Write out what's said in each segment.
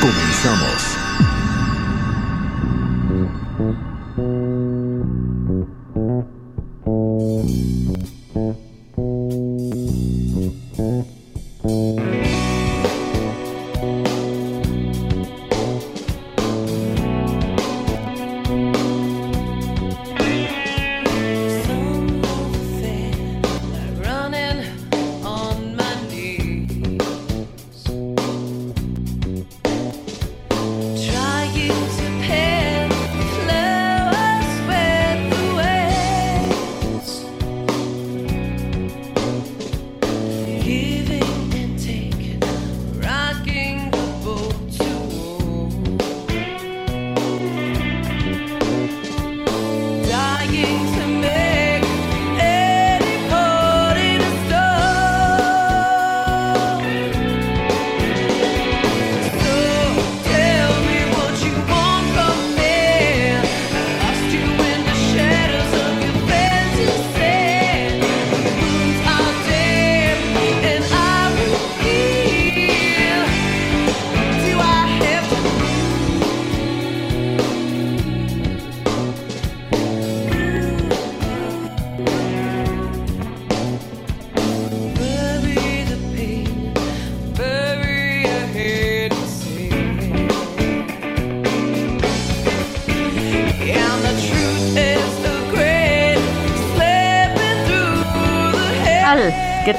Comenzamos.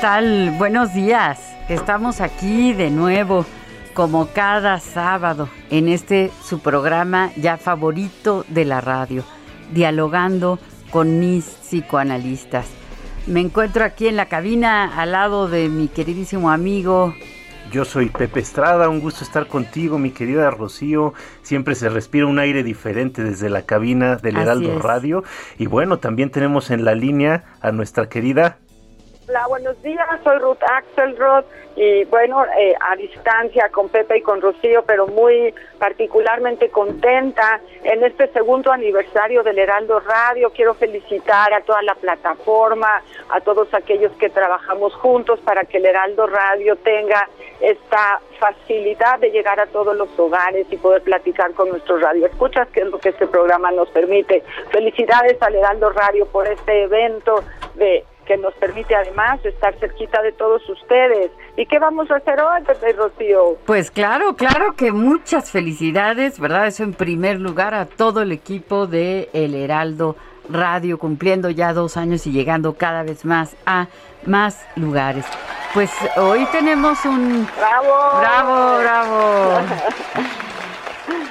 Tal? Buenos días. Estamos aquí de nuevo, como cada sábado, en este su programa ya favorito de la radio, dialogando con mis psicoanalistas. Me encuentro aquí en la cabina al lado de mi queridísimo amigo. Yo soy Pepe Estrada, un gusto estar contigo, mi querida Rocío. Siempre se respira un aire diferente desde la cabina del Heraldo Radio. Y bueno, también tenemos en la línea a nuestra querida Hola, buenos días. Soy Ruth Axelrod y bueno, eh, a distancia con Pepe y con Rocío, pero muy particularmente contenta en este segundo aniversario del Heraldo Radio. Quiero felicitar a toda la plataforma, a todos aquellos que trabajamos juntos para que el Heraldo Radio tenga esta facilidad de llegar a todos los hogares y poder platicar con nuestros radioescuchas, que es lo que este programa nos permite. Felicidades al Heraldo Radio por este evento de que nos permite además estar cerquita de todos ustedes. ¿Y qué vamos a hacer hoy, Pepe Rocío? Pues claro, claro que muchas felicidades, ¿verdad? Eso en primer lugar a todo el equipo de El Heraldo Radio, cumpliendo ya dos años y llegando cada vez más a más lugares. Pues hoy tenemos un... ¡Bravo! ¡Bravo, bravo!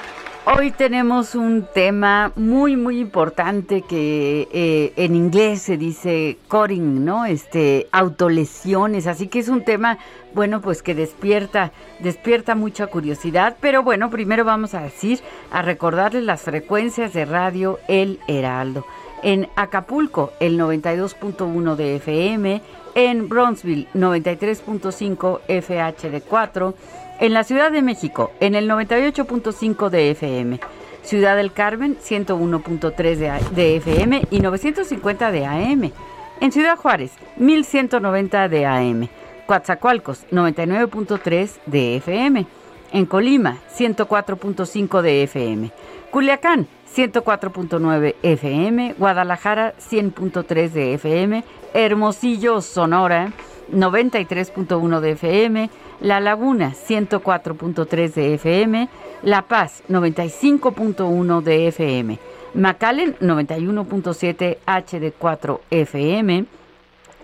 Hoy tenemos un tema muy, muy importante que eh, en inglés se dice coding, ¿no? Este, autolesiones. Así que es un tema, bueno, pues que despierta, despierta mucha curiosidad. Pero bueno, primero vamos a decir, a recordarles las frecuencias de radio El Heraldo. En Acapulco, el 92.1 de FM. En Bronzeville, 93.5 FHD4 en la Ciudad de México, en el 98.5 de FM. Ciudad del Carmen, 101.3 de FM y 950 de AM. En Ciudad Juárez, 1190 de AM. Coatzacoalcos, 99.3 de FM. En Colima, 104.5 de FM. Culiacán, 104.9 FM. Guadalajara, 100.3 de FM. Hermosillo, Sonora, 93.1 de FM, La Laguna 104.3 de FM, La Paz 95.1 de FM, McAllen 91.7 HD4 FM,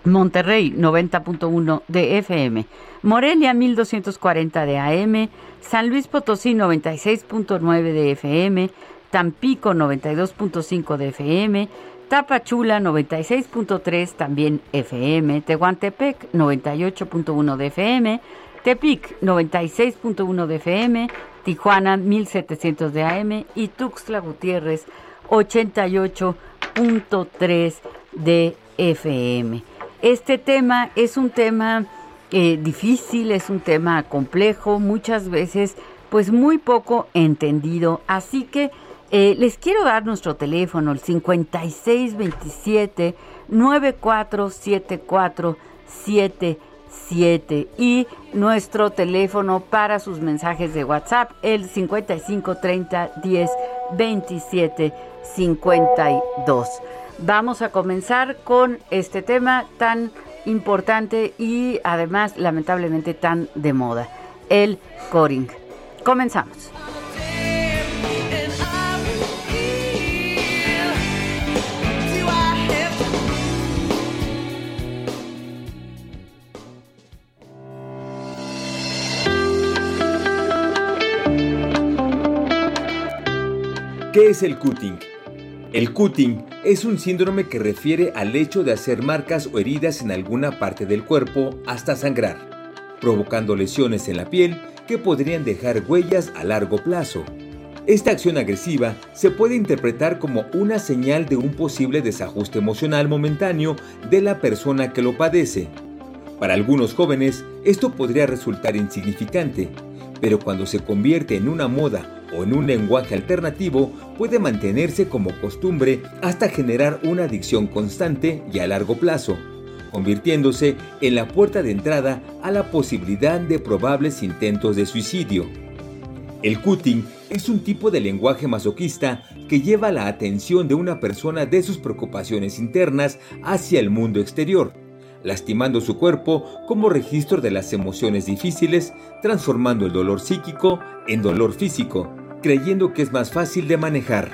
Monterrey 90.1 de FM, Morelia 1240 de AM, San Luis Potosí 96.9 de FM, Tampico 92.5 de FM, Tapachula 96.3 también FM, Tehuantepec 98.1 de FM, Tepic 96.1 de FM, Tijuana 1700 de AM y Tuxtla Gutiérrez 88.3 de FM. Este tema es un tema eh, difícil, es un tema complejo, muchas veces pues muy poco entendido, así que eh, les quiero dar nuestro teléfono, el 5627 947477 y nuestro teléfono para sus mensajes de WhatsApp, el 5530 10 27 52. Vamos a comenzar con este tema tan importante y además lamentablemente tan de moda, el coring. Comenzamos. ¿Qué es el cutting? El cutting es un síndrome que refiere al hecho de hacer marcas o heridas en alguna parte del cuerpo hasta sangrar, provocando lesiones en la piel que podrían dejar huellas a largo plazo. Esta acción agresiva se puede interpretar como una señal de un posible desajuste emocional momentáneo de la persona que lo padece. Para algunos jóvenes esto podría resultar insignificante, pero cuando se convierte en una moda o en un lenguaje alternativo puede mantenerse como costumbre hasta generar una adicción constante y a largo plazo, convirtiéndose en la puerta de entrada a la posibilidad de probables intentos de suicidio. El cutting es un tipo de lenguaje masoquista que lleva la atención de una persona de sus preocupaciones internas hacia el mundo exterior, lastimando su cuerpo como registro de las emociones difíciles, transformando el dolor psíquico en dolor físico, creyendo que es más fácil de manejar.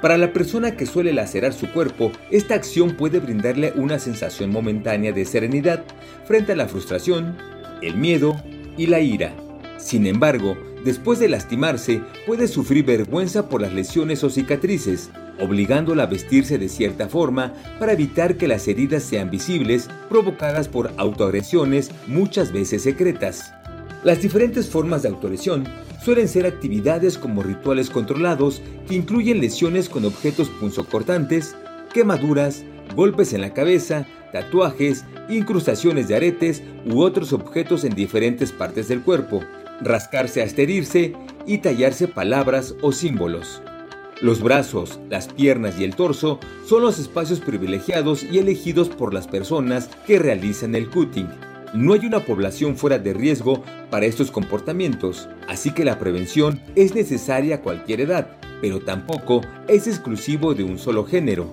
Para la persona que suele lacerar su cuerpo, esta acción puede brindarle una sensación momentánea de serenidad frente a la frustración, el miedo y la ira. Sin embargo, después de lastimarse, puede sufrir vergüenza por las lesiones o cicatrices, obligándola a vestirse de cierta forma para evitar que las heridas sean visibles, provocadas por autoagresiones muchas veces secretas. Las diferentes formas de autolesión suelen ser actividades como rituales controlados que incluyen lesiones con objetos punzocortantes, quemaduras, golpes en la cabeza, tatuajes, incrustaciones de aretes u otros objetos en diferentes partes del cuerpo, rascarse hasta herirse y tallarse palabras o símbolos. Los brazos, las piernas y el torso son los espacios privilegiados y elegidos por las personas que realizan el cutting. No hay una población fuera de riesgo para estos comportamientos, así que la prevención es necesaria a cualquier edad, pero tampoco es exclusivo de un solo género.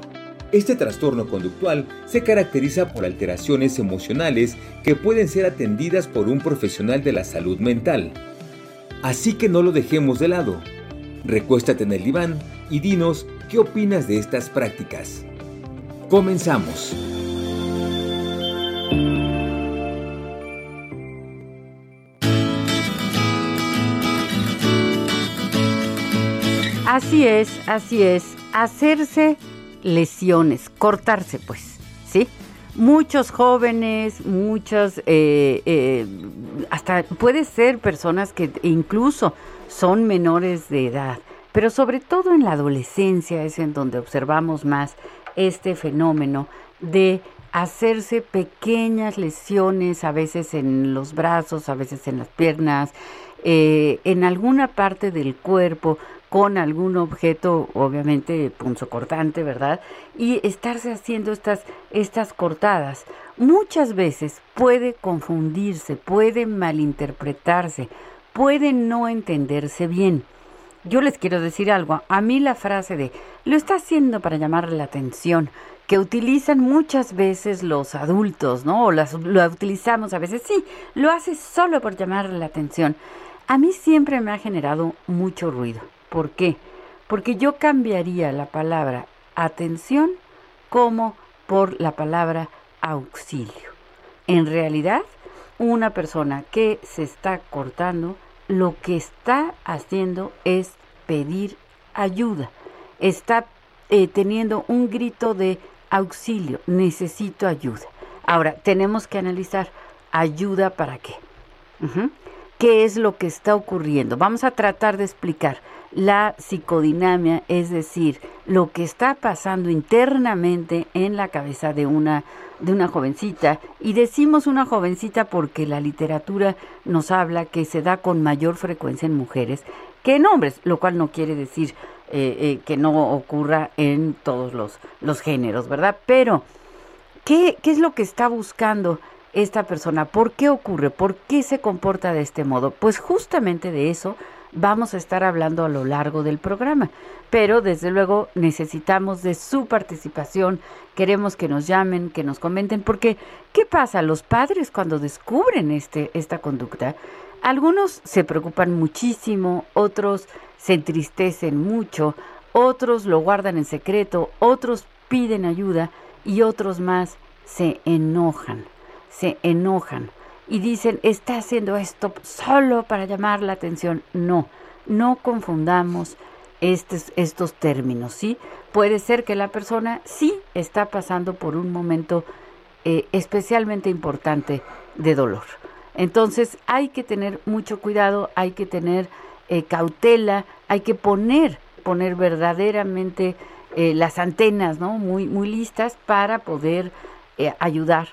Este trastorno conductual se caracteriza por alteraciones emocionales que pueden ser atendidas por un profesional de la salud mental. Así que no lo dejemos de lado. Recuéstate en el diván y dinos qué opinas de estas prácticas. Comenzamos. Así es, así es. Hacerse lesiones, cortarse pues, ¿sí? Muchos jóvenes, muchos, eh, eh, hasta puede ser personas que incluso son menores de edad, pero sobre todo en la adolescencia es en donde observamos más este fenómeno de hacerse pequeñas lesiones, a veces en los brazos, a veces en las piernas, eh, en alguna parte del cuerpo, con algún objeto, obviamente punzocortante, ¿verdad? Y estarse haciendo estas, estas cortadas. Muchas veces puede confundirse, puede malinterpretarse, puede no entenderse bien. yo les quiero decir algo. A mí la frase de lo está haciendo para llamarle la atención, que utilizan muchas veces los adultos, ¿no? O las, lo utilizamos a veces, sí, lo hace solo por llamarle la atención. A mí siempre me ha generado mucho ruido. ¿Por qué? Porque yo cambiaría la palabra atención como por la palabra auxilio. En realidad, una persona que se está cortando, lo que está haciendo es pedir ayuda. Está eh, teniendo un grito de auxilio, necesito ayuda. Ahora, tenemos que analizar ayuda para qué. ¿Qué es lo que está ocurriendo? Vamos a tratar de explicar la psicodinamia, es decir, lo que está pasando internamente en la cabeza de una de una jovencita y decimos una jovencita porque la literatura nos habla que se da con mayor frecuencia en mujeres que en hombres, lo cual no quiere decir eh, eh, que no ocurra en todos los, los géneros, ¿verdad? Pero, ¿qué, ¿qué es lo que está buscando esta persona? ¿Por qué ocurre? ¿Por qué se comporta de este modo? Pues justamente de eso vamos a estar hablando a lo largo del programa. Pero desde luego necesitamos de su participación, queremos que nos llamen, que nos comenten, porque ¿qué pasa? Los padres cuando descubren este, esta conducta, algunos se preocupan muchísimo, otros se entristecen mucho, otros lo guardan en secreto, otros piden ayuda y otros más se enojan, se enojan y dicen, está haciendo esto solo para llamar la atención. No, no confundamos estos, estos términos, ¿sí? Puede ser que la persona sí está pasando por un momento eh, especialmente importante de dolor. Entonces hay que tener mucho cuidado, hay que tener eh, cautela, hay que poner, poner verdaderamente eh, las antenas, ¿no? Muy, muy listas para poder ayudar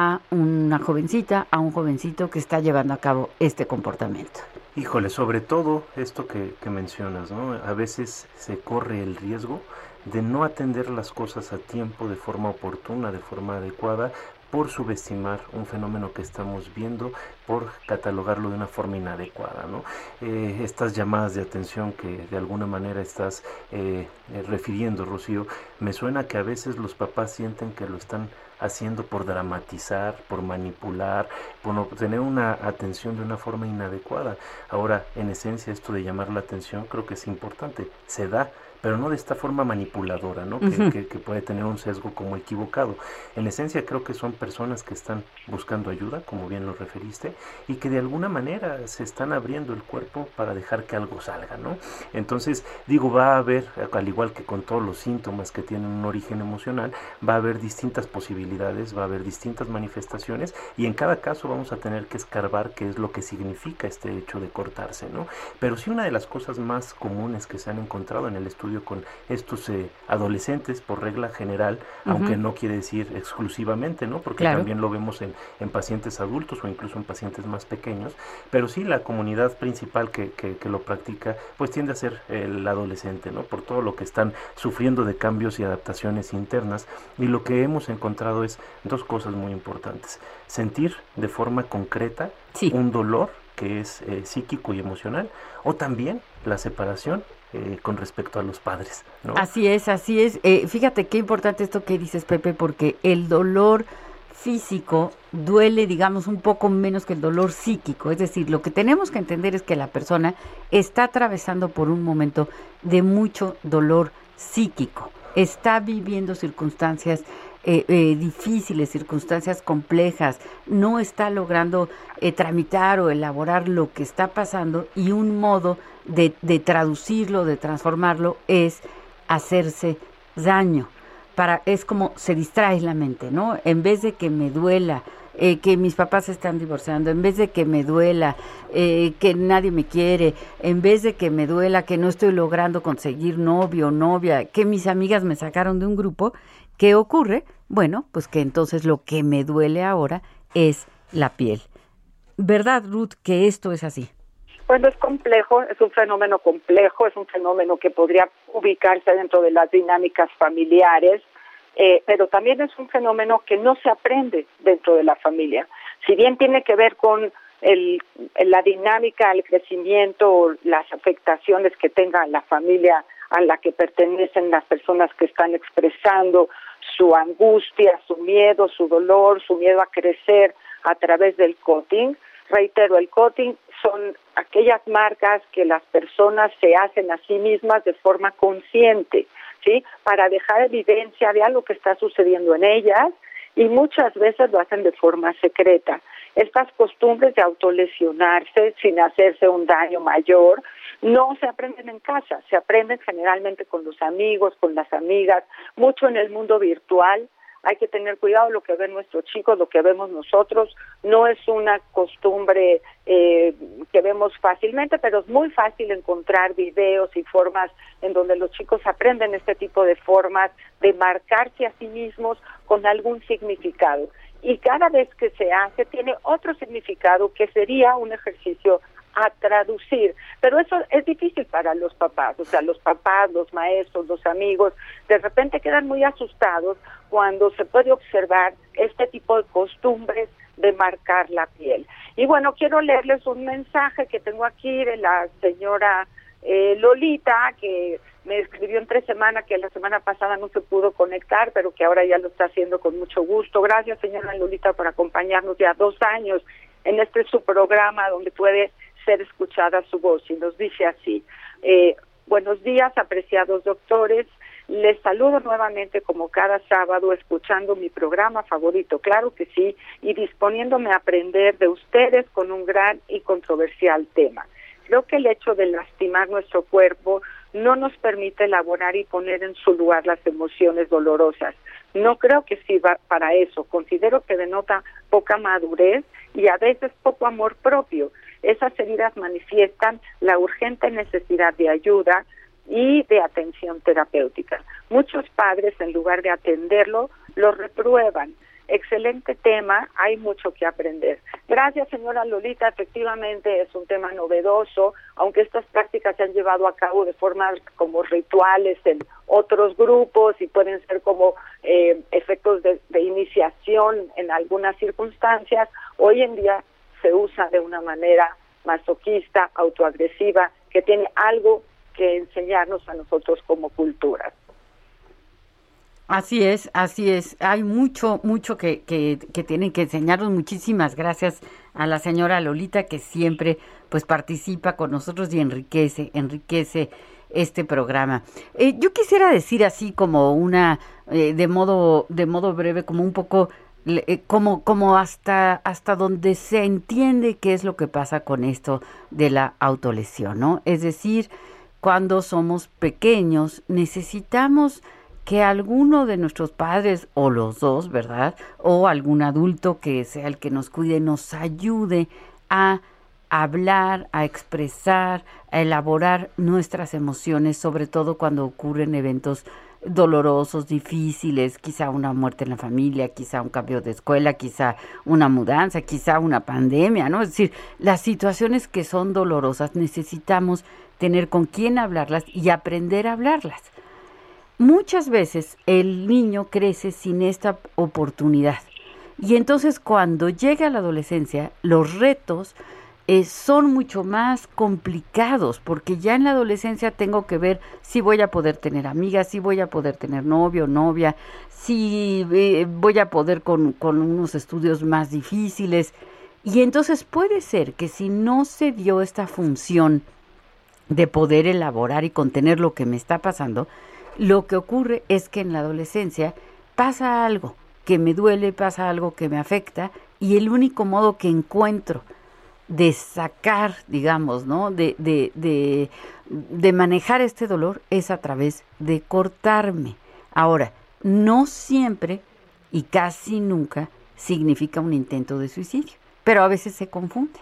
a una jovencita, a un jovencito que está llevando a cabo este comportamiento. Híjole, sobre todo esto que, mencionas, ¿no? A veces se corre el riesgo de no atender las cosas a tiempo, de forma oportuna, de forma adecuada, por subestimar un fenómeno que estamos viendo, por catalogarlo de una forma inadecuada. ¿no? Eh, estas llamadas de atención que de alguna manera estás eh, eh, refiriendo, Rocío, me suena que a veces los papás sienten que lo están haciendo por dramatizar, por manipular, por no tener una atención de una forma inadecuada. Ahora, en esencia, esto de llamar la atención creo que es importante, se da pero no de esta forma manipuladora, ¿no? que, puede tener un sesgo como equivocado. En esencia creo que son personas que están buscando ayuda, como bien lo referiste, y que de alguna manera se están abriendo el cuerpo para dejar que algo salga, ¿no? Entonces, digo, va a haber, al igual que con todos los síntomas que tienen un origen emocional, va a haber distintas posibilidades, va a haber distintas manifestaciones, y en cada caso vamos a tener que escarbar qué es lo que significa este hecho de cortarse, ¿no? Pero sí una de las cosas más comunes que se han encontrado en el estudio con estos eh, adolescentes por regla general, aunque no quiere decir exclusivamente, ¿no? Porque también lo vemos en, en, pacientes adultos o incluso en pacientes más pequeños, pero sí la comunidad principal que, que, lo practica, pues tiende a ser el adolescente, ¿no? Por todo lo que están sufriendo de cambios y adaptaciones internas y lo que hemos encontrado es dos cosas muy importantes. Sentir de forma concreta un dolor que es eh, psíquico y emocional, o también la separación eh, con respecto a los padres. Así es, así es. Eh, fíjate qué importante esto que dices, Pepe, porque el dolor físico duele, digamos, un poco menos que el dolor psíquico. Es decir, lo que tenemos que entender es que la persona está atravesando por un momento de mucho dolor psíquico. Está viviendo circunstancias eh, difíciles, circunstancias complejas, no está logrando tramitar o elaborar lo que está pasando y un modo de, de traducirlo, de transformarlo, es hacerse daño. Para, es como se distrae la mente, ¿no? En vez de que me duela eh, que mis papás se están divorciando, en vez de que me duela eh, que nadie me quiere, en vez de que me duela que no estoy logrando conseguir novio o novia, que mis amigas me sacaron de un grupo, ¿qué ocurre? Bueno, pues que entonces lo que me duele ahora es la piel. ¿Verdad, Ruth, que esto es así? Bueno, es complejo, es un fenómeno complejo, es un fenómeno que podría ubicarse dentro de las dinámicas familiares, eh, pero también es un fenómeno que no se aprende dentro de la familia. Si bien tiene que ver con el, la dinámica, el crecimiento, las afectaciones que tenga la familia a la que pertenecen las personas que están expresando su angustia, su miedo, su dolor, su miedo a crecer a través del cutting. Reitero, el cutting son aquellas marcas que las personas se hacen a sí mismas de forma consciente, ¿sí? Para dejar evidencia de algo que está sucediendo en ellas y muchas veces lo hacen de forma secreta. Estas costumbres de autolesionarse sin hacerse un daño mayor no se aprenden en casa, se aprenden generalmente con los amigos, con las amigas, mucho en el mundo virtual. Hay que tener cuidado lo que ven nuestros chicos, lo que vemos nosotros. No es una costumbre eh, que vemos fácilmente, pero es muy fácil encontrar videos y formas en donde los chicos aprenden este tipo de formas de marcarse a sí mismos con algún significado y cada vez que se hace tiene otro significado que sería un ejercicio a traducir. Pero eso es difícil para los papás, o sea, los papás, los maestros, los amigos, de repente quedan muy asustados cuando se puede observar este tipo de costumbres de marcar la piel. Y bueno, quiero leerles un mensaje que tengo aquí de la señora eh, Lolita, que me escribió en tres semanas que la semana pasada no se pudo conectar, pero que ahora ya lo está haciendo con mucho gusto. Gracias, señora Lolita, por acompañarnos ya dos años en este su programa donde puede ser escuchada su voz. Y nos dice así, eh, buenos días, apreciados doctores. Les saludo nuevamente como cada sábado escuchando mi programa favorito, claro que sí, y disponiéndome a aprender de ustedes con un gran y controversial tema. Creo que el hecho de lastimar nuestro cuerpo no nos permite elaborar y poner en su lugar las emociones dolorosas. No creo que sirva para eso. Considero que denota poca madurez y a veces poco amor propio. Esas heridas manifiestan la urgente necesidad de ayuda y de atención terapéutica. Muchos padres, en lugar de atenderlo, lo reprueban Excelente tema, hay mucho que aprender. Gracias, señora Lolita. Efectivamente es un tema novedoso, aunque estas prácticas se han llevado a cabo de forma como rituales en otros grupos y pueden ser como eh, efectos de, de iniciación en algunas circunstancias. Hoy en día se usa de una manera masoquista, autoagresiva, que tiene algo que enseñarnos a nosotros como cultura. Así es, así es. Hay mucho, mucho que, que, que, tienen que enseñarnos. Muchísimas gracias a la señora Lolita que siempre pues participa con nosotros y enriquece, enriquece este programa. Eh, yo quisiera decir así como una, eh, de modo, de modo breve, como un poco, como, como hasta, hasta donde se entiende qué es lo que pasa con esto de la autolesión, ¿no? Es decir, cuando somos pequeños necesitamos que alguno de nuestros padres o los dos, ¿verdad? O algún adulto que sea el que nos cuide, nos ayude a hablar, a expresar, a elaborar nuestras emociones, sobre todo cuando ocurren eventos dolorosos, difíciles, quizá una muerte en la familia, quizá un cambio de escuela, quizá una mudanza, quizá una pandemia, ¿no? Es decir, las situaciones que son dolorosas necesitamos tener con quién hablarlas y aprender a hablarlas. Muchas veces el niño crece sin esta oportunidad y entonces cuando llega a la adolescencia los retos eh, son mucho más complicados porque ya en la adolescencia tengo que ver si voy a poder tener amigas, si voy a poder tener novio, novia, si eh, voy a poder con, con unos estudios más difíciles. Y entonces puede ser que si no se dio esta función de poder elaborar y contener lo que me está pasando, lo que ocurre es que en la adolescencia pasa algo que me duele, pasa algo que me afecta y el único modo que encuentro de sacar, digamos, ¿no? De, de, de, de manejar este dolor es a través de cortarme. Ahora, no siempre y casi nunca significa un intento de suicidio, pero a veces se confunde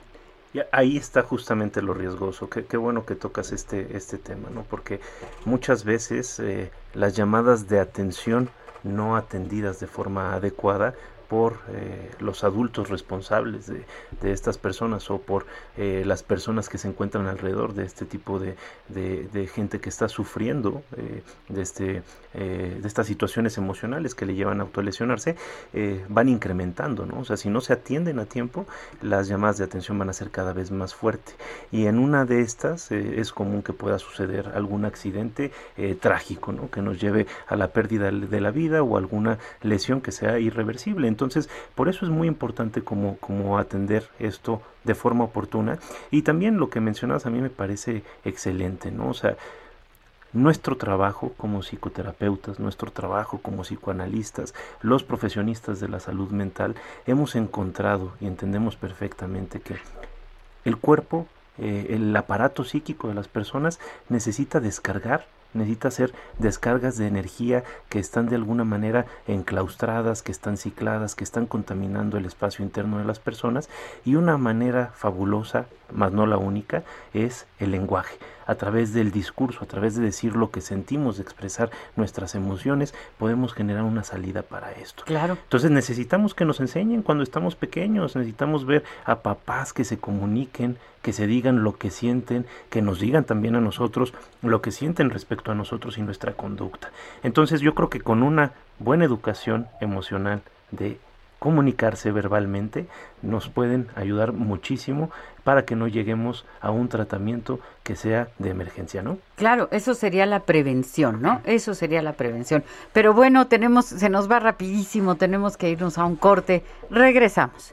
ahí está justamente lo riesgoso. Qué, qué, bueno que tocas este, este tema, ¿no? Porque muchas veces eh, las llamadas de atención no atendidas de forma adecuada por eh, los adultos responsables de, estas personas o por eh, las personas que se encuentran alrededor de este tipo de, de, gente que está sufriendo eh, de, este, de estas situaciones emocionales que le llevan a autolesionarse, van incrementando, ¿no? O sea, si no se atienden a tiempo, las llamadas de atención van a ser cada vez más fuertes. Y en una de estas es común que pueda suceder algún accidente trágico, ¿no? Que nos lleve a la pérdida de la vida o alguna lesión que sea irreversible. Entonces, por eso es muy importante como, como atender esto de forma oportuna. Y también lo que mencionas a mí me parece excelente, ¿no? O sea, nuestro trabajo como psicoterapeutas, nuestro trabajo como psicoanalistas, los profesionistas de la salud mental, hemos encontrado y entendemos perfectamente que el cuerpo, eh, el aparato psíquico de las personas necesita descargar necesita hacer descargas de energía que están de alguna manera enclaustradas, que están cicladas, que están contaminando el espacio interno de las personas. Y una manera fabulosa, más no la única, es el lenguaje a través del discurso, a través de decir lo que sentimos, de expresar nuestras emociones, podemos generar una salida para esto. Claro. Entonces necesitamos que nos enseñen cuando estamos pequeños, necesitamos ver a papás que se comuniquen, que se digan lo que sienten, que nos digan también a nosotros lo que sienten respecto a nosotros y nuestra conducta. Entonces yo creo que con una buena educación emocional de comunicarse verbalmente nos pueden ayudar muchísimo para que no lleguemos a un tratamiento que sea de emergencia, ¿no? Claro, eso sería la prevención, ¿no? Eso sería la prevención. Pero bueno, tenemos se nos va rapidísimo, tenemos que irnos a un corte. Regresamos.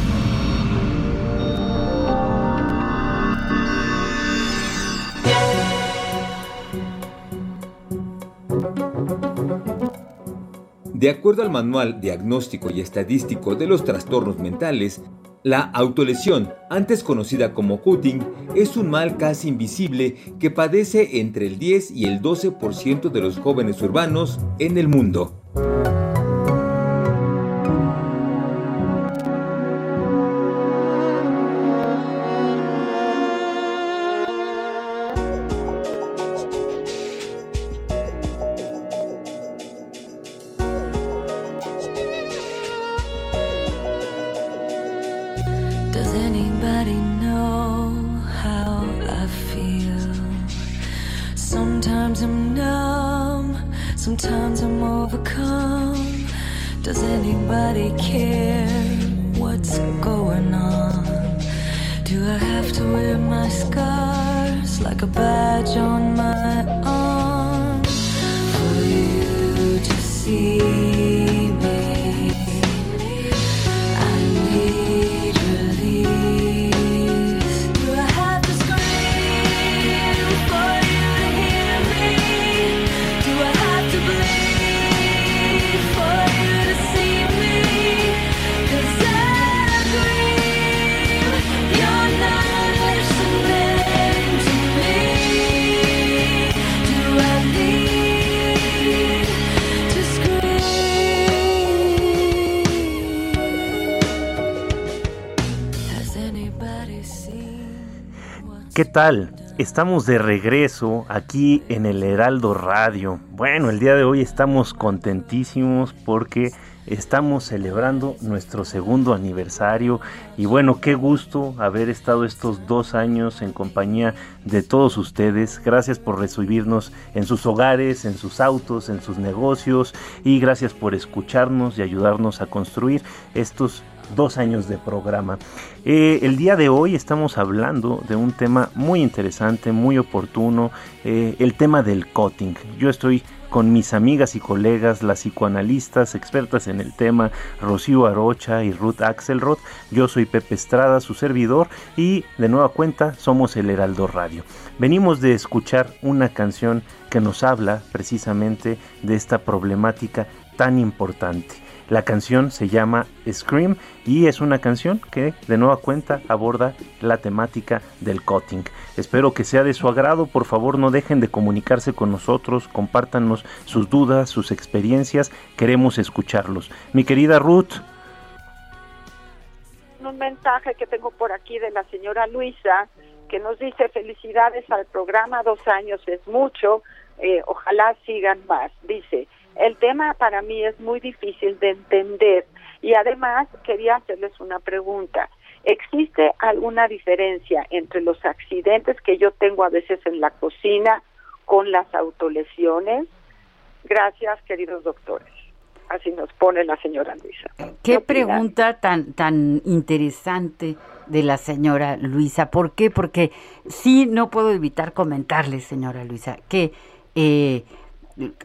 De acuerdo al Manual Diagnóstico y Estadístico de los Trastornos Mentales, la autolesión, antes conocida como cutting, es un mal casi invisible que padece entre el 10 y el 12% de los jóvenes urbanos en el mundo. ¿Qué tal? Estamos de regreso aquí en el Heraldo Radio. Bueno, el día de hoy estamos contentísimos porque estamos celebrando nuestro segundo aniversario y bueno, qué gusto haber estado estos dos años en compañía de todos ustedes. Gracias por recibirnos en sus hogares, en sus autos, en sus negocios y gracias por escucharnos y ayudarnos a construir estos dos años de programa. Eh, el día de hoy estamos hablando de un tema muy interesante, muy oportuno, eh, el tema del cutting. Yo estoy con mis amigas y colegas, las psicoanalistas expertas en el tema, Rocío Arocha y Ruth Axelrod. Yo soy Pepe Estrada, su servidor, y de nueva cuenta somos el Heraldo Radio. Venimos de escuchar una canción que nos habla precisamente de esta problemática tan importante. La canción se llama Scream y es una canción que de nueva cuenta aborda la temática del cutting. Espero que sea de su agrado, por favor no dejen de comunicarse con nosotros, compártanos sus dudas, sus experiencias, queremos escucharlos. Mi querida Ruth. Un mensaje que tengo por aquí de la señora Luisa que nos dice felicidades al programa, dos años es mucho, eh, ojalá sigan más. Dice, el tema para mí es muy difícil de entender y además quería hacerles una pregunta. ¿Existe alguna diferencia entre los accidentes que yo tengo a veces en la cocina con las autolesiones? Gracias, queridos doctores. Así nos pone la señora Luisa. Qué, pregunta tan tan interesante de la señora Luisa. ¿Por qué? Porque sí no puedo evitar comentarle, señora Luisa, que eh,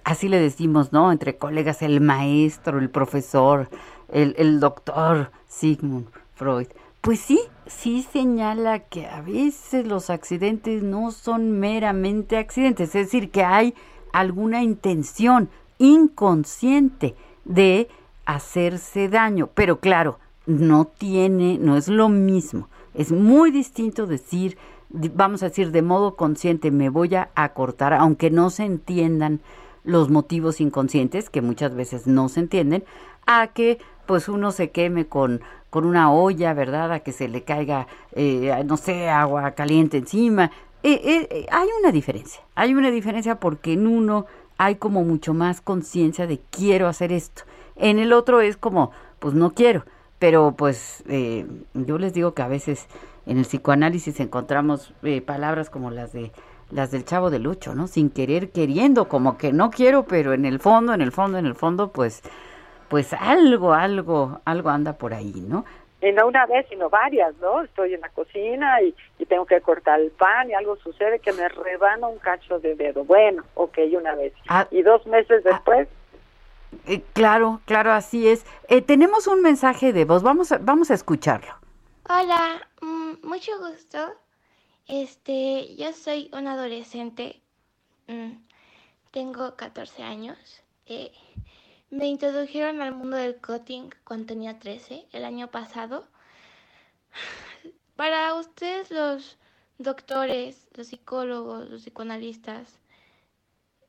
así le decimos, ¿no? Entre colegas, el maestro, el profesor, el, doctor Sigmund Freud. Pues sí, sí señala que a veces los accidentes no son meramente accidentes, es decir, que hay alguna intención inconsciente de hacerse daño, pero claro, no tiene, no es lo mismo, es muy distinto decir, vamos a decir de modo consciente, me voy a cortar, aunque no se entiendan los motivos inconscientes, que muchas veces no se entienden, a que pues uno se queme con, con una olla, ¿verdad? A que se le caiga, eh, no sé, agua caliente encima. Eh, eh, hay una diferencia, hay una diferencia porque en uno hay como mucho más conciencia de quiero hacer esto. En el otro es como, pues no quiero. Pero pues yo les digo que a veces en el psicoanálisis encontramos palabras como las de las del chavo del Ocho, ¿no? Sin querer, queriendo, como que no quiero, pero en el fondo, en el fondo, en el fondo, pues, pues algo, algo, algo anda por ahí, ¿no? Y no una vez, sino varias, ¿no? Estoy en la cocina y, tengo que cortar el pan y algo sucede que me rebana un cacho de dedo. Bueno, ok, una vez. Ah, y dos meses ah, después... Eh, claro, claro, así es. Eh, tenemos un mensaje de voz, vamos a, vamos a escucharlo. Hola, mm, mucho gusto. Este, yo soy un adolescente, mm, tengo 14 años. Eh, me introdujeron al mundo del cutting cuando tenía 13, el año pasado. Para ustedes los doctores, los psicólogos, los psicoanalistas,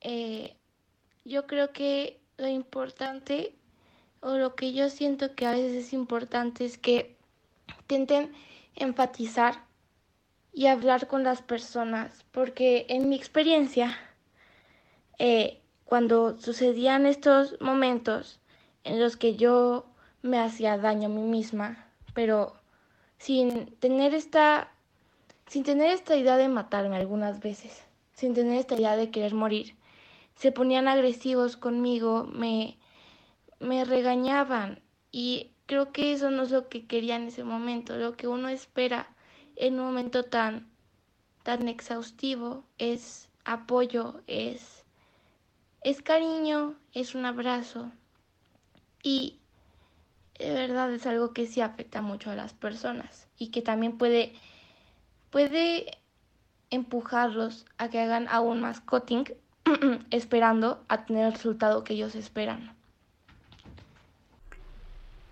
eh, yo creo que lo importante o lo que yo siento que a veces es importante es que intenten enfatizar y hablar con las personas, porque en mi experiencia, eh, cuando sucedían estos momentos en los que yo me hacía daño a mí misma, pero sin tener esta, sin tener esta idea de matarme algunas veces, sin tener esta idea de querer morir, se ponían agresivos conmigo, me, me regañaban y creo que eso no es lo que quería en ese momento, lo que uno espera en un momento tan, tan exhaustivo, es apoyo, es, es cariño, es un abrazo. Y de verdad es algo que sí afecta mucho a las personas y que también puede, puede empujarlos a que hagan aún más cutting esperando a tener el resultado que ellos esperan.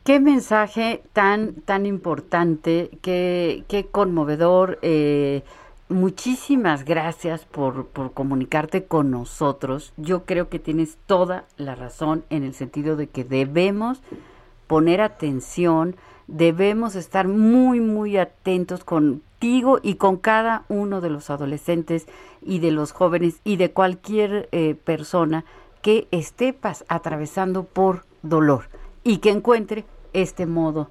Qué mensaje tan, tan importante, qué, qué conmovedor. Eh, muchísimas gracias por, por comunicarte con nosotros. Yo creo que tienes toda la razón en el sentido de que debemos poner atención, debemos estar muy, muy atentos contigo y con cada uno de los adolescentes y de los jóvenes y de cualquier eh, persona que esté atravesando por dolor y que encuentre este modo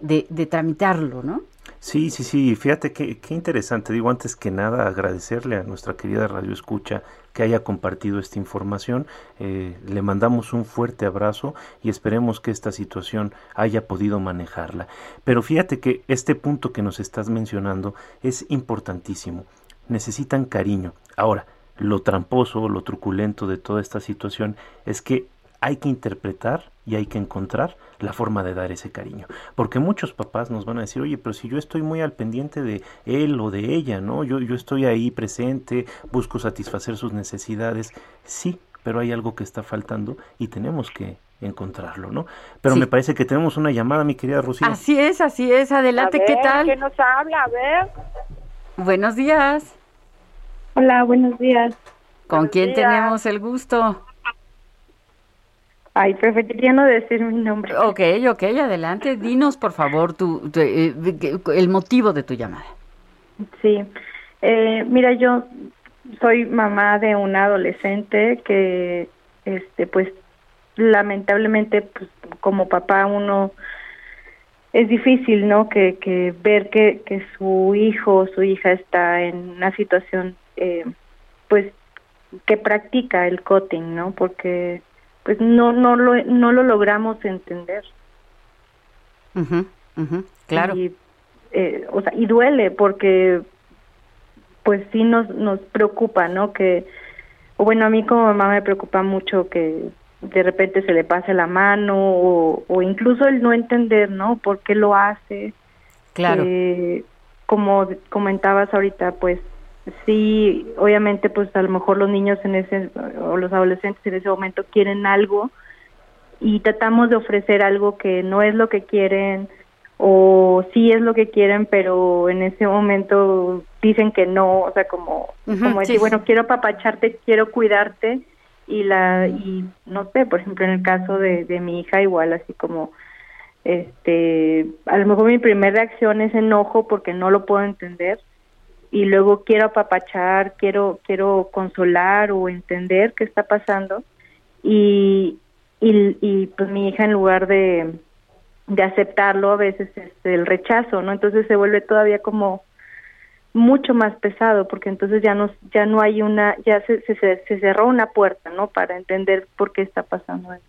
de, tramitarlo, ¿no? Sí, sí, sí, fíjate qué, qué interesante. Digo, antes que nada, agradecerle a nuestra querida Radio Escucha que haya compartido esta información. Eh, le mandamos un fuerte abrazo y esperemos que esta situación haya podido manejarla. Pero fíjate que este punto que nos estás mencionando es importantísimo. Necesitan cariño. Ahora, lo tramposo, lo truculento de toda esta situación es que hay que interpretar y hay que encontrar la forma de dar ese cariño. Porque muchos papás nos van a decir, oye, pero si yo estoy muy al pendiente de él o de ella, ¿no? Yo, yo estoy ahí presente, busco satisfacer sus necesidades. Sí, pero hay algo que está faltando y tenemos que encontrarlo, ¿no? Pero me parece que tenemos una llamada, mi querida Rocío. Así es, así es. Adelante, ¿qué tal? ¿Qué nos habla? A ver. Buenos días. Hola, buenos días. ¿Con quién tenemos el gusto? Ay, preferiría no decir mi nombre. Ok, ok, adelante. Dinos, por favor, tu, eh, el motivo de tu llamada. Sí. Eh, mira, yo soy mamá de una adolescente que, este, pues, lamentablemente, pues, como papá uno es difícil, ¿no? Que, que ver que, que su hijo o su hija está en una situación, eh, pues, que practica el cutting, ¿no? Porque pues no no lo no lo logramos entender. Claro. Y, eh, o sea y duele porque pues sí nos nos preocupa no que o bueno a mí como mamá me preocupa mucho que de repente se le pase la mano o, o incluso el no entender no por qué lo hace claro. Como comentabas ahorita pues sí, obviamente pues a lo mejor los niños en ese o los adolescentes en ese momento quieren algo y tratamos de ofrecer algo que no es lo que quieren o sí es lo que quieren, pero en ese momento dicen que no, o sea, como como decir, bueno, quiero apapacharte, quiero cuidarte y la y no sé, por ejemplo, en el caso de de mi hija igual así como este, a lo mejor mi primera reacción es enojo porque no lo puedo entender y luego quiero apapachar, quiero quiero consolar o entender qué está pasando y y, pues mi hija en lugar de de aceptarlo a veces es el rechazo, ¿no? Entonces se vuelve todavía como mucho más pesado porque entonces ya no ya no hay una ya se, se, se cerró una puerta, ¿no? Para entender por qué está pasando eso.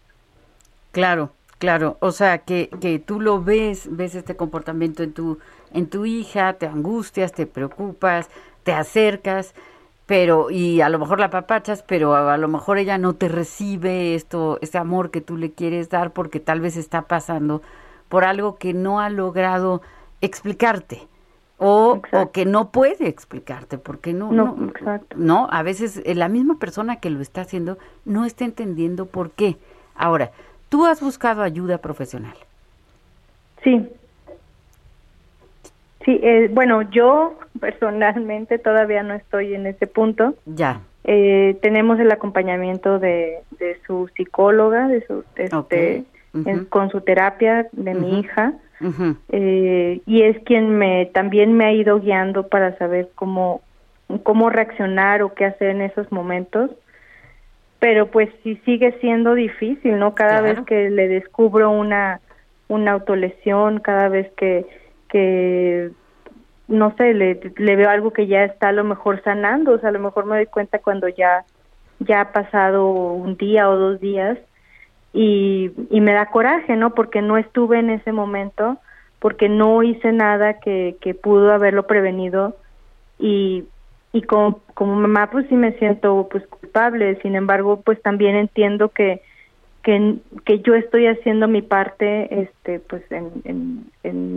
Claro, claro, o sea, que que tú lo ves, ves este comportamiento en tu en tu hija, te angustias, te preocupas, te acercas, pero y a lo mejor la papachas, pero a, lo mejor ella no te recibe esto, este amor que tú le quieres dar porque tal vez está pasando por algo que no ha logrado explicarte. O, o, que no puede explicarte, porque no, no, no, exacto. no, a veces eh, la misma persona que lo está haciendo no está entendiendo por qué. Ahora, tú has buscado ayuda profesional. Sí, Sí, eh, bueno, yo personalmente todavía no estoy en ese punto. Ya. Eh, tenemos el acompañamiento de, de su psicóloga, de su, este, con su terapia de mi hija, eh, y es quien me también me ha ido guiando para saber cómo cómo reaccionar o qué hacer en esos momentos. Pero pues sí sigue siendo difícil, ¿no? Cada vez que le descubro una una autolesión, cada vez que que no sé, le, veo algo que ya está a lo mejor sanando, o sea, a lo mejor me doy cuenta cuando ya ya ha pasado un día o dos días y, y me da coraje, ¿no? Porque no estuve en ese momento, porque no hice nada que, que pudo haberlo prevenido y, y como, como mamá pues sí me siento pues culpable, sin embargo pues también entiendo que que, que yo estoy haciendo mi parte este pues en,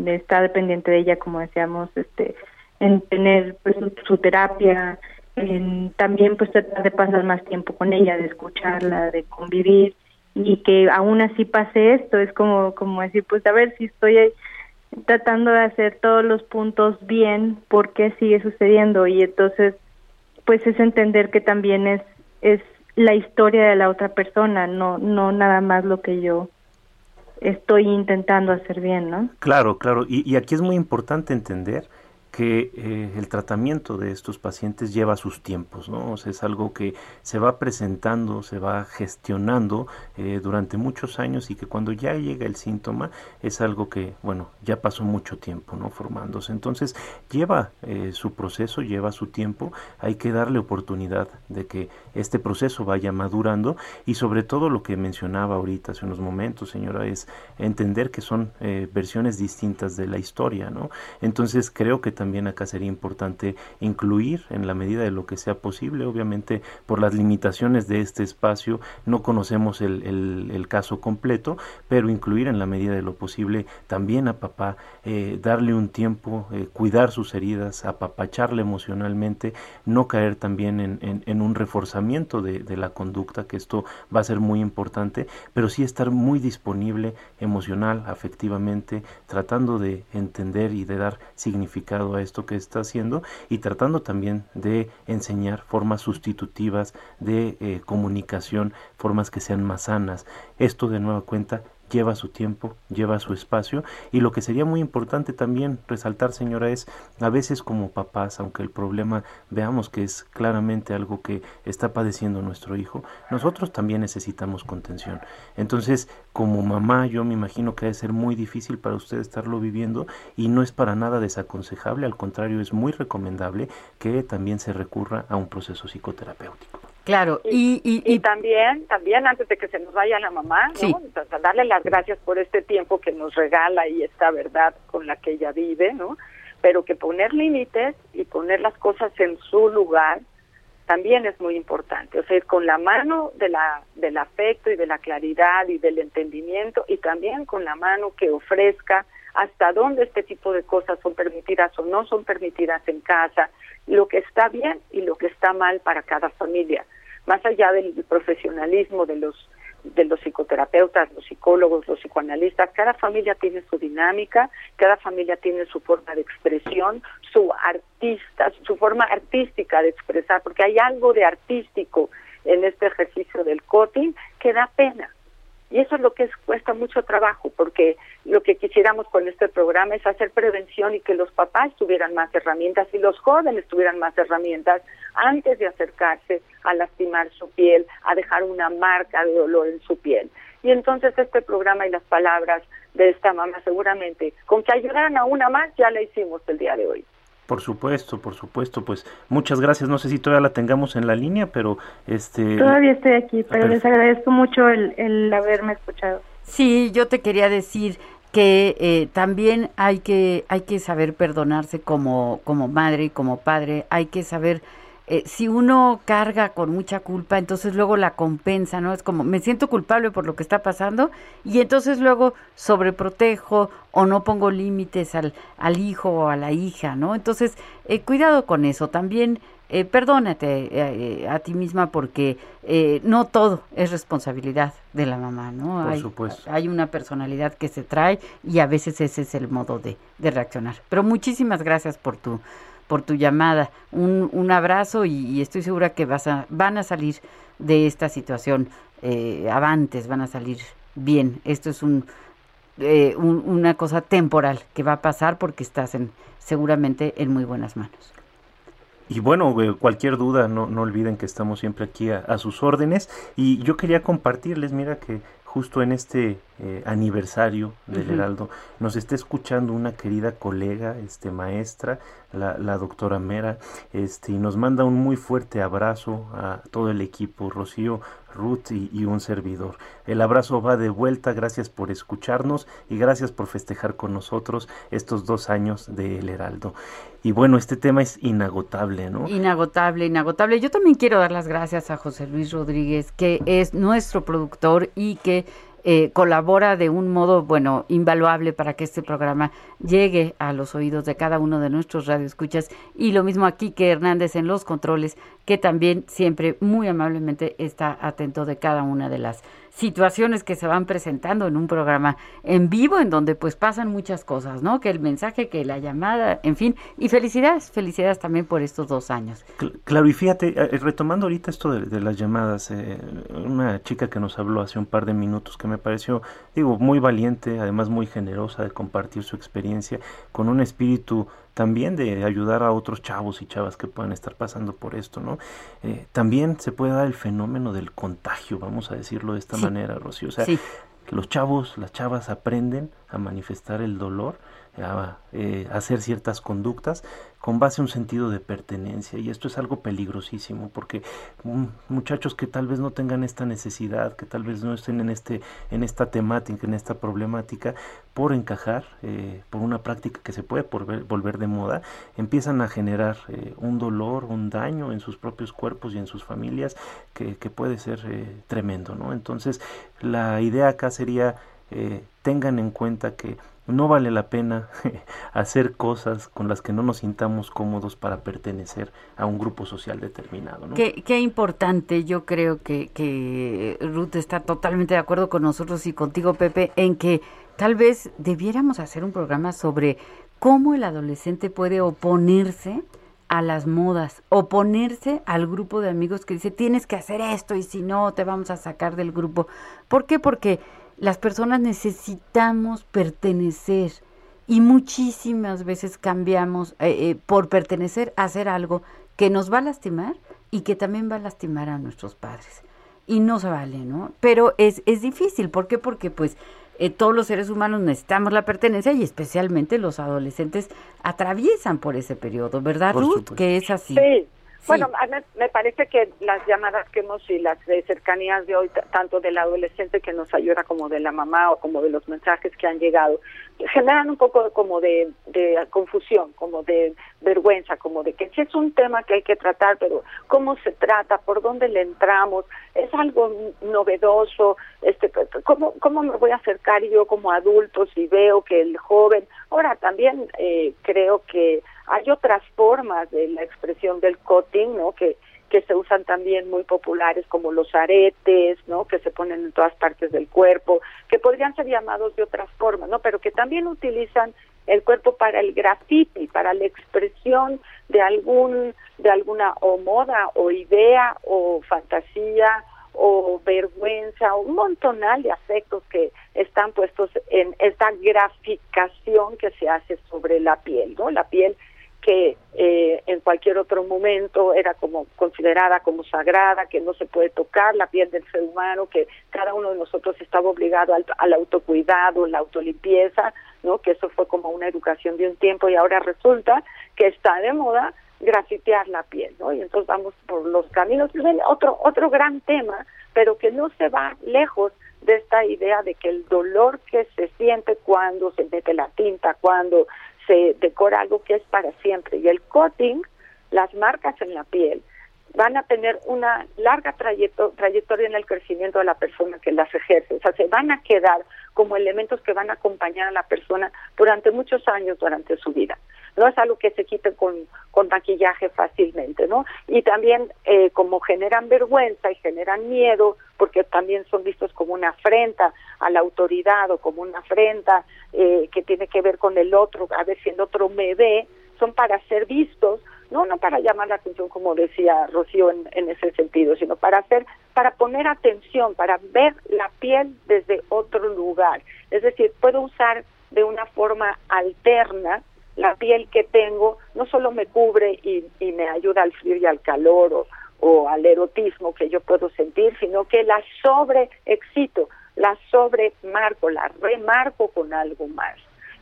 estar dependiente de ella como decíamos este en tener pues su, terapia en también pues tratar de pasar más tiempo con ella de escucharla de convivir y que aún así pase esto. Es como como decir pues a ver si estoy tratando de hacer todos los puntos bien por qué sigue sucediendo y entonces pues es entender que también es es la historia de la otra persona, no, no nada más lo que yo estoy intentando hacer bien, ¿no? Claro, claro. Y, aquí es muy importante entender que eh, el tratamiento de estos pacientes lleva sus tiempos, ¿no? O sea, es algo que se va presentando, se va gestionando eh, durante muchos años y que cuando ya llega el síntoma es algo que, bueno, ya pasó mucho tiempo, ¿no? Formándose. Entonces, lleva eh, su proceso, lleva su tiempo, hay que darle oportunidad de que este proceso vaya madurando y sobre todo lo que mencionaba ahorita hace unos momentos, señora, es entender que son versiones distintas de la historia, ¿no? Entonces, creo que también también acá sería importante incluir en la medida de lo que sea posible. Obviamente, por las limitaciones de este espacio, no conocemos el, el, caso completo, pero incluir en la medida de lo posible también a papá, eh, darle un tiempo, eh, cuidar sus heridas, apapacharle emocionalmente, no caer también en, en, un reforzamiento de, la conducta, que esto va a ser muy importante, pero sí estar muy disponible emocional, afectivamente, tratando de entender y de dar significado esto que está haciendo y tratando también de enseñar formas sustitutivas de eh, comunicación, formas que sean más sanas. Esto de nueva cuenta lleva su tiempo, lleva su espacio y lo que sería muy importante también resaltar señora es a veces como papás, aunque el problema veamos que es claramente algo que está padeciendo nuestro hijo, nosotros también necesitamos contención. Entonces, como mamá, yo me imagino que debe ser muy difícil para usted estarlo viviendo y no es para nada desaconsejable, al contrario, es muy recomendable que también se recurra a un proceso psicoterapéutico. Claro, y, y, también, también antes de que se nos vaya la mamá, ¿no? darle las gracias por este tiempo que nos regala y esta verdad con la que ella vive, ¿no? Pero que poner límites y poner las cosas en su lugar también es muy importante. O sea, ir con la mano de la, del afecto y de la claridad y del entendimiento y también con la mano que ofrezca hasta dónde este tipo de cosas son permitidas o no son permitidas en casa, lo que está bien y lo que está mal para cada familia más allá del profesionalismo de los de los psicoterapeutas, los psicólogos, los psicoanalistas, cada familia tiene su dinámica, cada familia tiene su forma de expresión, su artista, su forma artística de expresar, porque hay algo de artístico en este ejercicio del cutting que da pena. Y eso es lo que cuesta mucho trabajo, porque lo que quisiéramos con este programa es hacer prevención y que los papás tuvieran más herramientas y los jóvenes tuvieran más herramientas antes de acercarse a lastimar su piel, a dejar una marca de dolor en su piel. Y entonces este programa y las palabras de esta mamá seguramente, con que ayudaran a una más, ya la hicimos el día de hoy. Por supuesto, por supuesto, pues muchas gracias. No sé si todavía la tengamos en la línea, pero este. Todavía estoy aquí, pero les agradezco mucho el, el haberme escuchado. Sí, yo te quería decir que eh, también hay que hay que saber perdonarse como como madre y como padre. Hay que saber eh, si uno carga con mucha culpa, entonces luego la compensa, ¿no? Es como, me siento culpable por lo que está pasando y entonces luego sobreprotejo o no pongo límites al, al hijo o a la hija, ¿no? Entonces, eh, cuidado con eso. También eh, perdónate a ti misma porque no todo es responsabilidad de la mamá, ¿no? Por hay, supuesto. Hay una personalidad que se trae y a veces ese es el modo de, de reaccionar. Pero muchísimas gracias por tu por tu llamada. Un, un abrazo y, estoy segura que vas a, van a salir de esta situación eh, avantes, van a salir bien. Esto es eh, un, una cosa temporal que va a pasar porque estás en, seguramente en muy buenas manos. Y bueno, eh, cualquier duda, no, no olviden que estamos siempre aquí a, sus órdenes. Y yo quería compartirles, mira que justo en este eh, aniversario del Heraldo, nos está escuchando una querida colega, este maestra, la, la, doctora Mera, este, y nos manda un muy fuerte abrazo a todo el equipo, Rocío, Ruth y, un servidor. El abrazo va de vuelta, gracias por escucharnos y gracias por festejar con nosotros estos dos años del Heraldo. Y bueno, este tema es inagotable, ¿no? Inagotable, inagotable. Yo también quiero dar las gracias a José Luis Rodríguez, que es nuestro productor y que eh, colabora de un modo, bueno, invaluable para que este programa llegue a los oídos de cada uno de nuestros radioescuchas. Y lo mismo aquí que Hernández en los controles, que también siempre muy amablemente está atento de cada una de las situaciones que se van presentando en un programa en vivo en donde pues pasan muchas cosas, ¿no? Que el mensaje, que la llamada, en fin, y felicidades, felicidades también por estos dos años. Claro, y fíjate, eh, eh, retomando ahorita esto de, las llamadas, eh, una chica que nos habló hace un par de minutos que me pareció, digo, muy valiente, además muy generosa de compartir su experiencia con un espíritu también de ayudar a otros chavos y chavas que puedan estar pasando por esto, ¿no? Eh, también se puede dar el fenómeno del contagio, vamos a decirlo de esta manera, Rocío. O sea, que los chavos, las chavas aprenden a manifestar el dolor eh, hacer ciertas conductas con base a un sentido de pertenencia. Y esto es algo peligrosísimo porque muchachos que tal vez no tengan esta necesidad que tal vez no estén en este en esta temática en esta problemática por encajar eh, por una práctica que se puede volver de moda empiezan a generar eh, un dolor un daño en sus propios cuerpos y en sus familias que, que puede ser tremendo no entonces la idea acá sería tengan en cuenta que no vale la pena hacer cosas con las que no nos sintamos cómodos para pertenecer a un grupo social determinado. Qué, importante, yo creo que, que Ruth está totalmente de acuerdo con nosotros y contigo, Pepe, en que tal vez debiéramos hacer un programa sobre cómo el adolescente puede oponerse a las modas, oponerse al grupo de amigos que dice tienes que hacer esto y si no te vamos a sacar del grupo. ¿Por qué? Porque las personas necesitamos pertenecer y muchísimas veces cambiamos eh, eh, por pertenecer a hacer algo que nos va a lastimar y que también va a lastimar a nuestros padres. Y no se vale, ¿no? Pero es, es difícil. ¿Por qué? Porque pues eh, todos los seres humanos necesitamos la pertenencia y especialmente los adolescentes atraviesan por ese periodo, ¿verdad, Ruth? Que es así. Sí, bueno, me parece que las llamadas que hemos y las de cercanías de hoy, tanto del adolescente que nos ayuda como de la mamá o como de los mensajes que han llegado, generan un poco como de, confusión, como de vergüenza, como de que sí es un tema que hay que tratar, pero cómo se trata, por dónde le entramos, es algo novedoso, este, cómo, cómo me voy a acercar yo como adulto si veo que el joven, ahora también eh, creo que hay otras formas de la expresión del cutting, ¿no? Que, que se usan también muy populares como los aretes, ¿no? Que se ponen en todas partes del cuerpo, que podrían ser llamados de otras formas, ¿no? Pero que también utilizan el cuerpo para el graffiti, para la expresión de algún de alguna o moda o idea o fantasía o vergüenza o un montonal de afectos que están puestos en esta graficación que se hace sobre la piel, ¿no? La piel que eh, en cualquier otro momento era como considerada como sagrada, que no se puede tocar la piel del ser humano, que cada uno de nosotros estaba obligado al, autocuidado, la autolimpieza, ¿no? que eso fue como una educación de un tiempo y ahora resulta que está de moda grafitear la piel, ¿no? Y entonces vamos por los caminos. Otro, otro gran tema, pero que no se va lejos de esta idea de que el dolor que se siente cuando se mete la tinta, cuando se decora algo que es para siempre. Y el coating, las marcas en la piel, van a tener una larga trayectoria en el crecimiento de la persona que las ejerce. O sea, se van a quedar como elementos que van a acompañar a la persona durante muchos años durante su vida. No es algo que se quite con, con maquillaje fácilmente, ¿no? Y también eh, como generan vergüenza y generan miedo, porque también son vistos como una afrenta a la autoridad o como una afrenta eh, que tiene que ver con el otro, a ver si el otro me ve, son para ser vistos, no no para llamar la atención como decía Rocío en, en ese sentido, sino para hacer, para poner atención, para ver la piel desde otro lugar. Es decir, puedo usar de una forma alterna la piel que tengo, no solo me cubre y, me ayuda al frío y al calor o, o al erotismo que yo puedo sentir, sino que la sobreexcito la sobremarco, la remarco con algo más.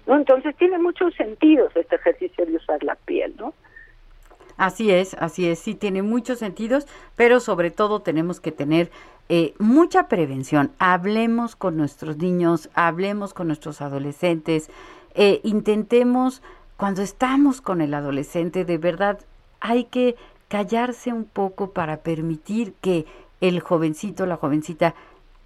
¿no? Entonces tiene muchos sentidos este ejercicio de usar la piel, ¿no? Así es, así es, sí tiene muchos sentidos, pero sobre todo tenemos que tener eh, mucha prevención. Hablemos con nuestros niños, hablemos con nuestros adolescentes, eh, intentemos, cuando estamos con el adolescente, de verdad hay que callarse un poco para permitir que el jovencito, la jovencita,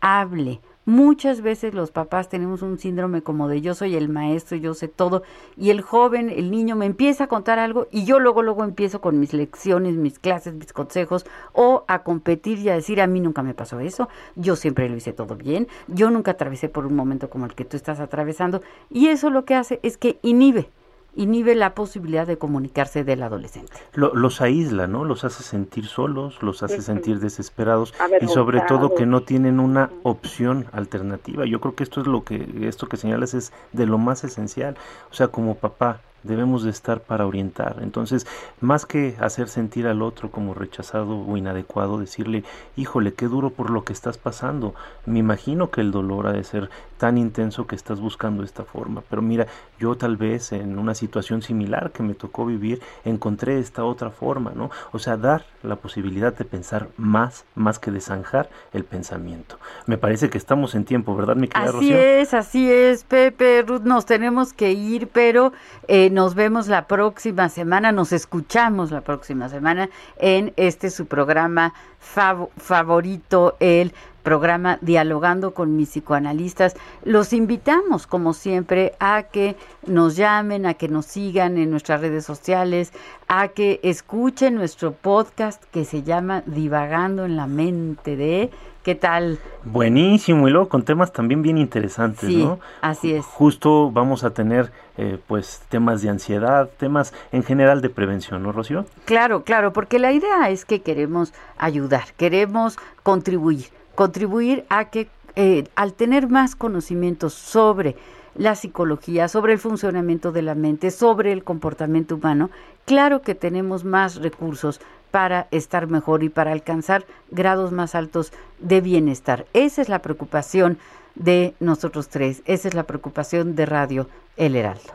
hable, Muchas veces los papás tenemos un síndrome como de yo soy el maestro, yo sé todo, y el joven, el niño me empieza a contar algo y yo luego, luego empiezo con mis lecciones, mis clases, mis consejos, o a competir y a decir, a mí nunca me pasó eso, yo siempre lo hice todo bien, yo nunca atravesé por un momento como el que tú estás atravesando, y eso lo que hace es que inhibe inhibe la posibilidad de comunicarse del adolescente. los aísla, ¿no? Los hace sentir solos, los hace sentir desesperados y sobre todo que no tienen una opción alternativa. Yo creo que esto es lo que esto que señalas es de lo más esencial. O sea, como papá, debemos de estar para orientar. Entonces, más que hacer sentir al otro como rechazado o inadecuado, decirle, híjole, qué duro por lo que estás pasando. Me imagino que el dolor ha de ser tan intenso que estás buscando esta forma. Pero mira, yo tal vez en una situación similar que me tocó vivir, encontré esta otra forma, ¿no? O sea, dar la posibilidad de pensar más, más que de zanjar el pensamiento. Me parece que estamos en tiempo, ¿verdad, mi querida Así es, así es, Pepe, Ruth, nos tenemos que ir, pero eh, nos vemos la próxima semana, nos escuchamos la próxima semana en este su programa favorito, el programa Dialogando con mis psicoanalistas. Los invitamos, como siempre, a que nos llamen, a que nos sigan en nuestras redes sociales, a que escuchen nuestro podcast que se llama Divagando en la mente de... ¿Qué tal? Buenísimo, y luego con temas también bien interesantes, sí, ¿no? Así es. Justo vamos a tener eh, pues temas de ansiedad, temas en general de prevención, ¿no, Rocío? Claro, claro, porque la idea es que queremos ayudar, queremos contribuir contribuir a que eh, al tener más conocimientos sobre la psicología, sobre el funcionamiento de la mente, sobre el comportamiento humano, claro que tenemos más recursos para estar mejor y para alcanzar grados más altos de bienestar. Esa es la preocupación de nosotros tres, esa es la preocupación de Radio El Heraldo.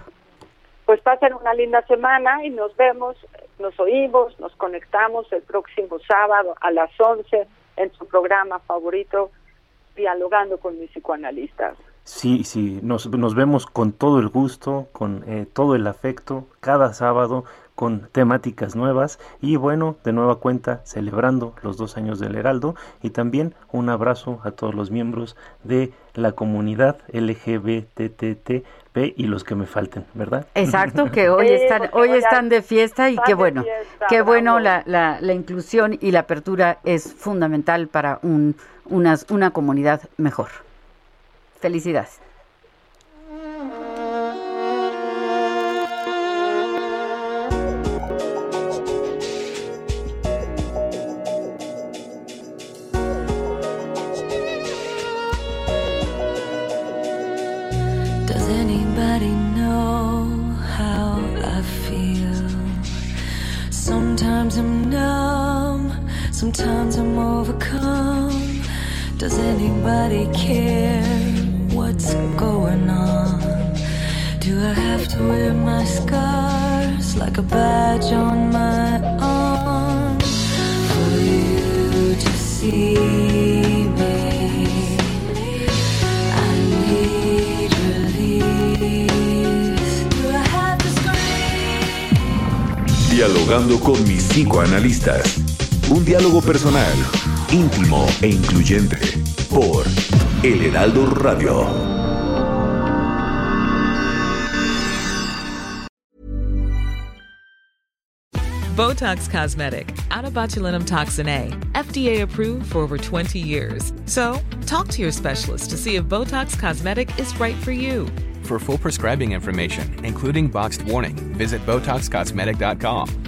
Pues pasen una linda semana y nos vemos, nos oímos, nos conectamos el próximo sábado a las 11 en su programa favorito, dialogando con mis psicoanalistas. Sí, sí, nos, nos vemos con todo el gusto, con eh, todo el afecto, cada sábado con temáticas nuevas y bueno, de nueva cuenta celebrando los dos años del Heraldo y también un abrazo a todos los miembros de la comunidad Y los que me falten, ¿verdad? Exacto, que hoy están, hoy están de fiesta y qué bueno, qué bueno la, la, la, inclusión y la apertura es fundamental para un, una, una comunidad mejor. Felicidades. Sometimes I'm numb, sometimes I'm overcome. Does anybody care what's going on? Do I have to wear my scars like a badge on my Dialogando con mis psicoanalistas. Un diálogo personal, íntimo e incluyente. Por El Heraldo Radio. Botox Cosmetic, out of botulinum toxin A, FDA approved for over 20 years. So, talk to your specialist to see if Botox Cosmetic is right for you. For full prescribing information, including boxed warning, visit BotoxCosmetic.com